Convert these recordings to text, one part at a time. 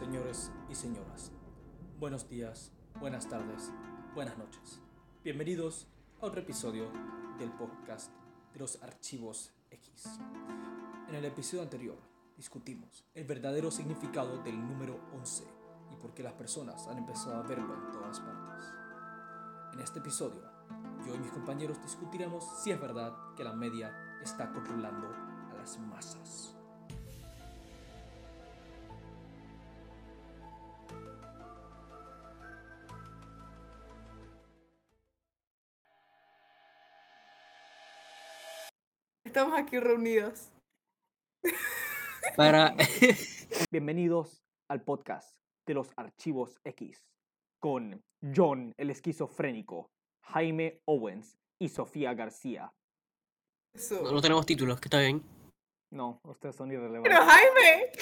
Señores y señoras, buenos días, buenas tardes, buenas noches. Bienvenidos a otro episodio del podcast de los archivos X. En el episodio anterior discutimos el verdadero significado del número 11 y por qué las personas han empezado a verlo en todas partes. En este episodio, yo y mis compañeros discutiremos si es verdad que la media está controlando a las masas. Estamos aquí reunidos. Para. Bienvenidos al podcast de los archivos X con John el esquizofrénico, Jaime Owens y Sofía García. Eso. No, no tenemos títulos, que está bien. No, ustedes son Pero irrelevantes. Jaime,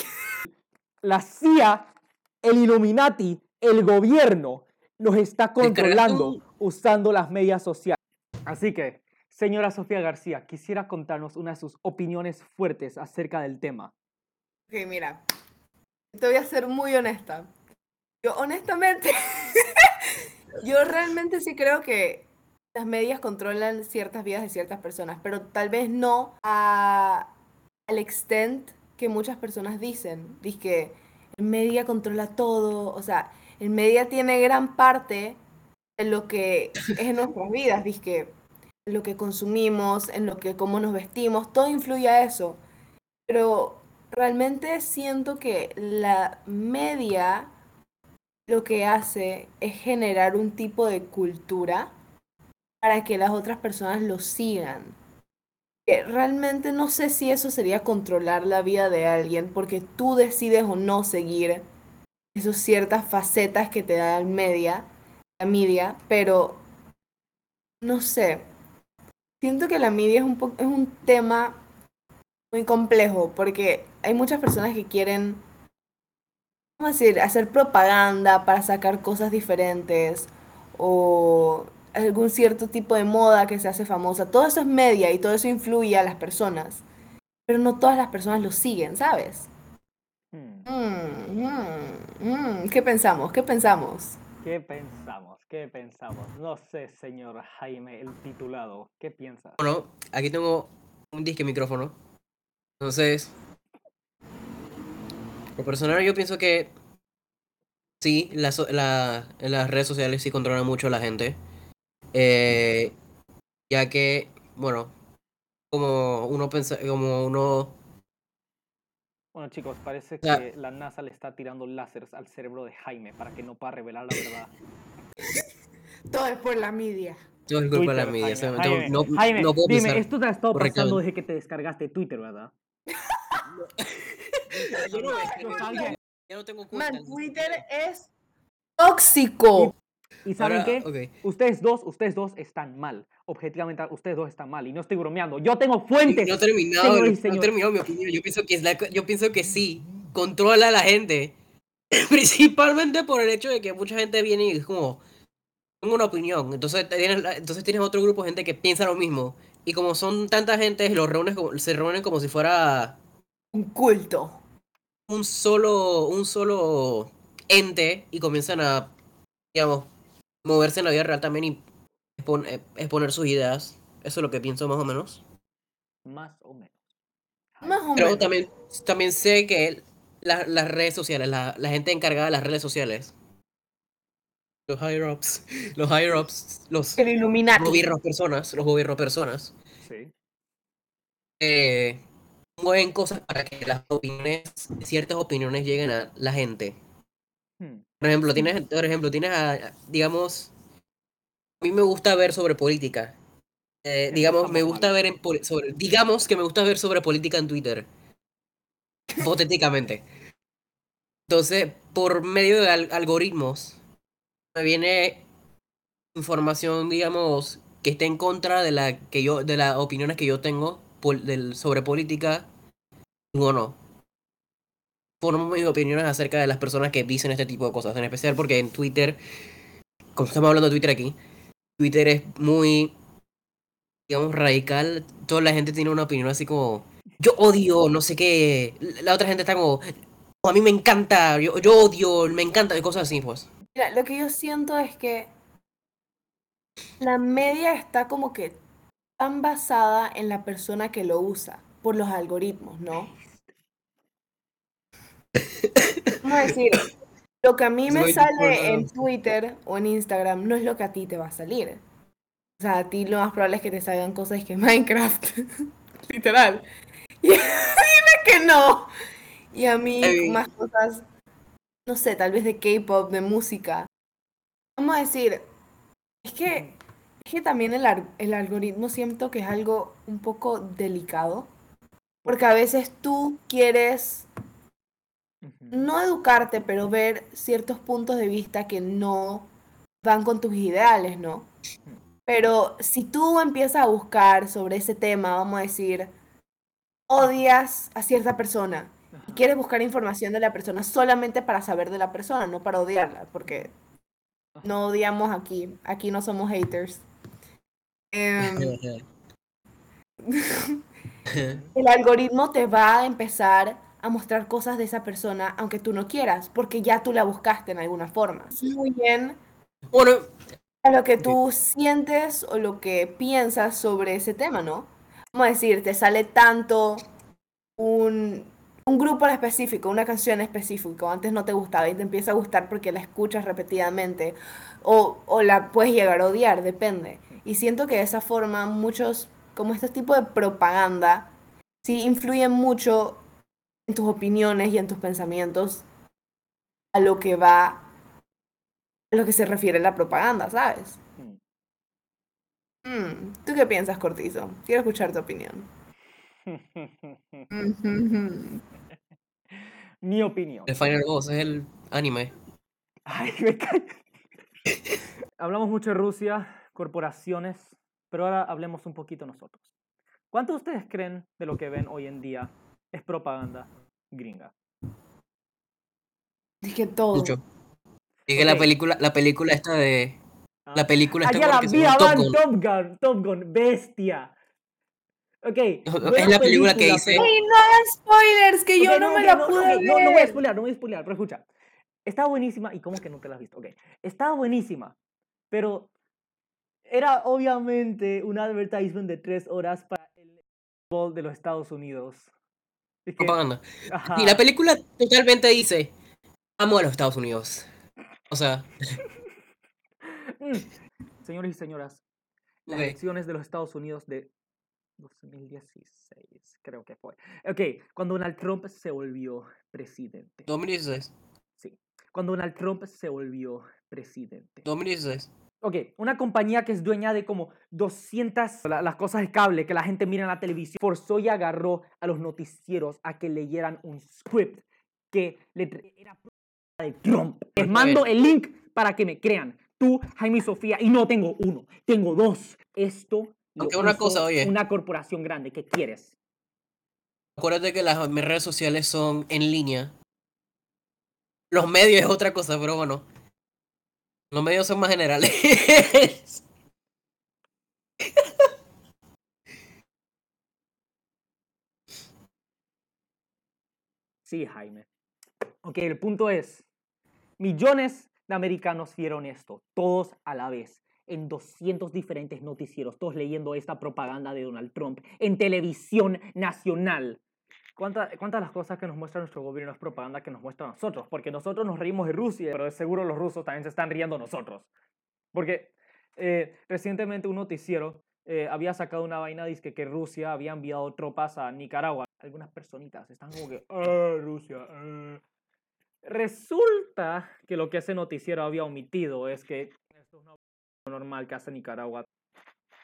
La CIA, el Illuminati, el gobierno nos está controlando usando las medias sociales. Así que, señora Sofía García, quisiera contarnos una de sus opiniones fuertes acerca del tema. ok, mira, te voy a ser muy honesta. Yo honestamente, yo realmente sí creo que las medias controlan ciertas vidas de ciertas personas, pero tal vez no al extent que muchas personas dicen. Dice que el media controla todo, o sea, el media tiene gran parte de lo que es en nuestras vidas, dice que lo que consumimos, en lo que cómo nos vestimos, todo influye a eso. Pero realmente siento que la media lo que hace es generar un tipo de cultura para que las otras personas lo sigan. Realmente no sé si eso sería controlar la vida de alguien, porque tú decides o no seguir esas ciertas facetas que te da el media, la media, pero no sé. Siento que la media es un, po- es un tema muy complejo porque hay muchas personas que quieren, ¿cómo decir?, hacer propaganda para sacar cosas diferentes o algún cierto tipo de moda que se hace famosa. Todo eso es media y todo eso influye a las personas, pero no todas las personas lo siguen, ¿sabes? Hmm, Mm, mm, mm. ¿Qué pensamos? ¿Qué pensamos? ¿Qué pensamos? ¿Qué pensamos? No sé, señor Jaime, el titulado. ¿Qué piensa? Bueno, aquí tengo un disque micrófono. Entonces. Por personal, yo pienso que. Sí, la- las redes sociales sí controlan mucho a la gente. Eh, ya que, bueno, como uno pensa, como uno Bueno, chicos, parece que la NASA le está tirando láseres al cerebro de Jaime para que no pueda revelar la verdad. Todo es por la media. Todo es culpa de la media. o sea, Jaime. no- Jaime, no, Jaime, no puedo dime, esto te ha estado pasando desde que te descargaste Twitter, ¿verdad? Yo no, Yo sabía. ya no tengo cuenta. Man, Twitter es tóxico. ¿Y saben Ahora, qué? Ustedes dos, ustedes dos están mal. Objetivamente, ustedes dos están mal. Y no estoy bromeando. Yo tengo fuentes. No he terminado, señores no he terminado mi opinión. Yo pienso que es la- yo pienso que sí, controla a la gente. Principalmente por el hecho de que mucha gente viene y es como tengo una opinión. Entonces tienes, la- entonces tienes otro grupo de gente que piensa lo mismo. Y como son tanta gente, los reúnes se reúnen como si fuera Un culto. un solo, un solo ente y comienzan a, digamos, moverse en la vida real también y expon- eh, exponer sus ideas. Eso es lo que pienso más o menos. Más o menos. Más o Pero menos. también, también sé que la- las redes sociales, la, la gente encargada de las redes sociales, los higher ups, los higher ups, los El gobiernos personas, los gobiernos personas, Sí. eh, mueven cosas para que las opiniones, ciertas opiniones lleguen a la gente. Hmm. Por ejemplo, tienes, por ejemplo, tienes a, digamos, a mí me gusta ver sobre política. Eh, digamos, me gusta ver en sobre, digamos que me gusta ver sobre política en Twitter. Hipotéticamente. Entonces, por medio de al- algoritmos, me viene información, digamos, que esté en contra de la que yo, de las opiniones que yo tengo del, sobre política, o no. Formo mis opiniones acerca de las personas que dicen este tipo de cosas, en especial porque en Twitter, como estamos hablando de Twitter aquí, Twitter es muy, digamos, radical. Toda la gente tiene una opinión así como, yo odio, no sé qué. La otra gente está como, a mí me encanta, yo, odio, me encanta, y cosas así, pues. Mira, lo que yo siento es que la media está como que tan basada en la persona que lo usa por los algoritmos, ¿no? Vamos a decir, lo que a mí me Soy sale en. Twitter o en Instagram no es lo que a ti te va a salir. O sea, a ti lo más probable es que te salgan cosas que Minecraft. Literal. Y dime que no. Y a mí más cosas, no sé, tal vez de K-pop, de música. Vamos a decir, es que, es que también el, el algoritmo siento que es algo un poco delicado. Porque a veces tú quieres. No educarte, pero ver ciertos puntos de vista que no van con tus ideales, ¿no? Pero si tú empiezas a buscar sobre ese tema, vamos a decir, odias a cierta persona y quieres buscar información de la persona solamente para saber de la persona, no para odiarla, porque no odiamos aquí, aquí no somos haters. Em, el algoritmo te va a empezar a mostrar cosas de esa persona aunque tú no quieras, porque ya tú la buscaste en alguna forma. Muy bien Bueno, a lo que tú sientes o lo que piensas sobre ese tema, ¿no? Vamos a decir, te sale tanto un, un grupo en específico, una canción en específico, antes no te gustaba y te empieza a gustar porque la escuchas repetidamente o, o la puedes llegar a odiar, depende. Y siento que de esa forma muchos, como este tipo de propaganda, sí influyen mucho en tus opiniones y en tus pensamientos a lo que va, a lo que se refiere la propaganda, ¿sabes? Mm. Mm, ¿Tú qué piensas, Cortizo? Quiero escuchar tu opinión. Mi opinión. el Final Boss es el anime. Ay, me callo. Hablamos mucho de Rusia, corporaciones, pero ahora hablemos un poquito nosotros. ¿Cuántos de ustedes creen de lo que ven hoy en día es propaganda gringa? Dije todo. Mucho. Que la película, la película esta de. ¿Ah? La película esta Allá la vida Top van Gun. Top Gun, Top Gun, bestia. Ok. Es la película que dice- pero- ¡Ay, no hagan spoilers! Que yo no me la no, pude ok, no, no voy a ver. spoilear, no voy a spoilear, pero escucha. Está buenísima. ¿Y cómo que no te la has visto? Ok. Está buenísima. Pero era obviamente un advertisement de tres horas para el fútbol de los Estados Unidos. Es que- Propaganda. ajá. Y la película totalmente dice: Amo a los Estados Unidos. O sea, Mm. Señores y señoras, las Ok. elecciones de los Estados Unidos de 2016, creo que fue. Ok, cuando Donald Trump se volvió presidente. 2016. Sí. Cuando Donald Trump se volvió presidente. 2016. Ok, una compañía que es dueña de como 200 la- las cosas de cable que la gente mira en la televisión, forzó y agarró a los noticieros a que leyeran un script que le era de Trump. Les mando el link para que me crean. Tú, Jaime y Sofía, y no tengo uno, tengo dos. Esto lo Aunque una hizo cosa, oye. una corporación grande. ¿Qué quieres? Acuérdate que las mis redes sociales son en línea. Los medios es otra cosa, pero bueno. Los medios son más generales. Sí, Jaime. Ok, el punto es, millones de americanos vieron esto, todos a la vez, en 200 diferentes noticieros, todos leyendo esta propaganda de Donald Trump en televisión nacional. ¿Cuántas de las cosas que nos muestra nuestro gobierno es propaganda que nos muestra a nosotros? Porque nosotros nos reímos de Rusia, pero seguro los rusos también se están riendo nosotros. Porque eh, recientemente un noticiero eh, había sacado una vaina dice que Rusia había enviado tropas a Nicaragua. Algunas personitas están como que, ah, Rusia. ah". Resulta que lo que ese noticiero había omitido es que esto es una normal que hace Nicaragua.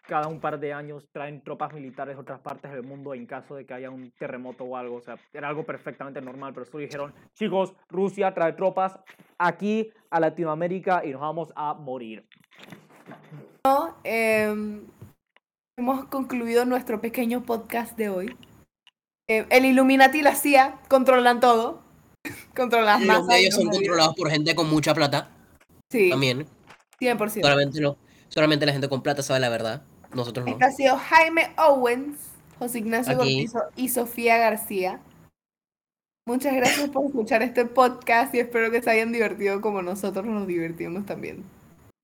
Cada un par de años traen tropas militares de otras partes del mundo en caso de que haya un terremoto o algo. O sea, era algo perfectamente normal, pero solo dijeron, chicos, Rusia trae tropas aquí a Latinoamérica y nos vamos a morir. Em, hemos concluido nuestro pequeño podcast de hoy. Eh, el Illuminati y la CIA controlan todo. controlan las Los masas. y medios son los controlados por gente con mucha plata. Sí, También. 100%. Solamente, lo, solamente la gente con plata sabe la verdad. Nosotros no. Ha sido Jaime Owens, José Ignacio. Cortizo y Sofía García. Muchas gracias por escuchar este podcast y espero que se hayan divertido como nosotros nos divertimos también.